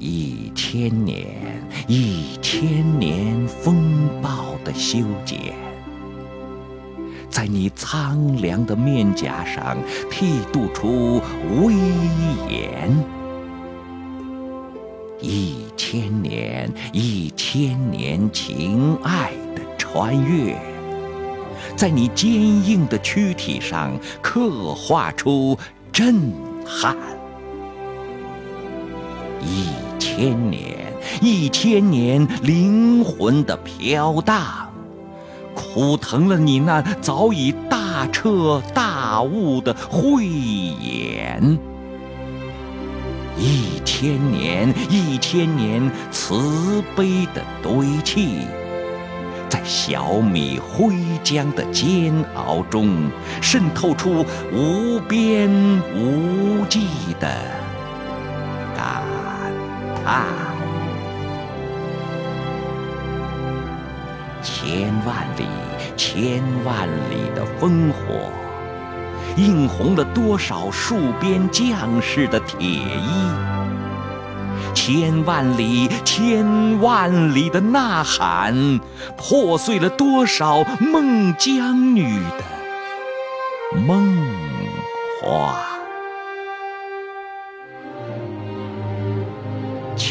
一千年，一千年风暴的修剪，在你苍凉的面颊上剃度出威严。一千年，一千年情爱的穿越，在你坚硬的躯体上刻画出震撼。一千年，一千年灵魂的飘荡，苦疼了你那早已大彻大悟的慧眼。一千年，一千年慈悲的堆砌，在小米灰浆的煎熬中渗透出无边无际的啊。千万里，千万里的烽火。映红了多少戍边将士的铁衣？千万里，千万里的呐喊，破碎了多少孟姜女的梦话？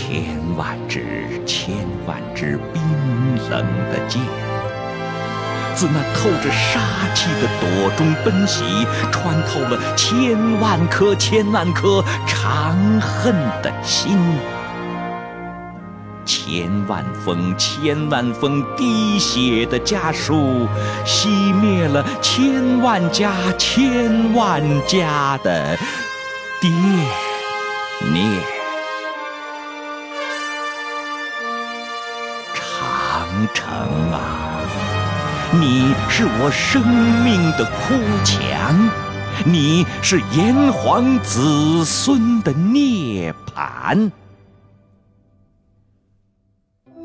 千万支，千万支冰冷的箭。自那透着杀气的朵中奔袭，穿透了千万颗千万颗长恨的心，千万封千万封滴血的家书，熄灭了千万家千万家的惦念。长城啊！你是我生命的哭墙，你是炎黄子孙的涅槃。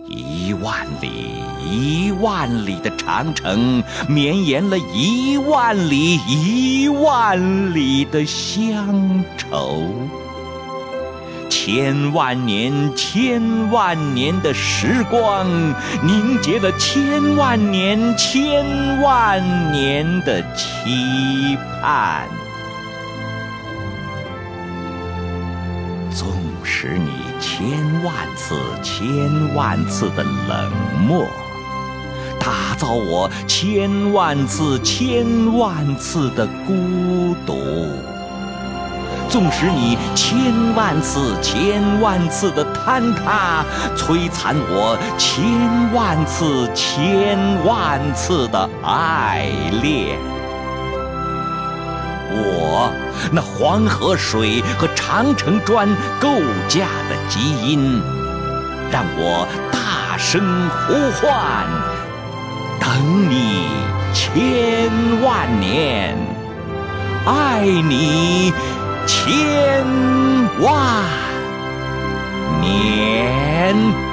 一万里，一万里的长城，绵延了一万里，一万里的乡愁。千万年，千万年的时光，凝结了千万年，千万年的期盼。纵使你千万次、千万次的冷漠，打造我千万次、千万次的孤独。纵使你千万次、千万次的坍塌，摧残我千万次、千万次的爱恋，我那黄河水和长城砖构架的基因，让我大声呼唤，等你千万年，爱你。千万年。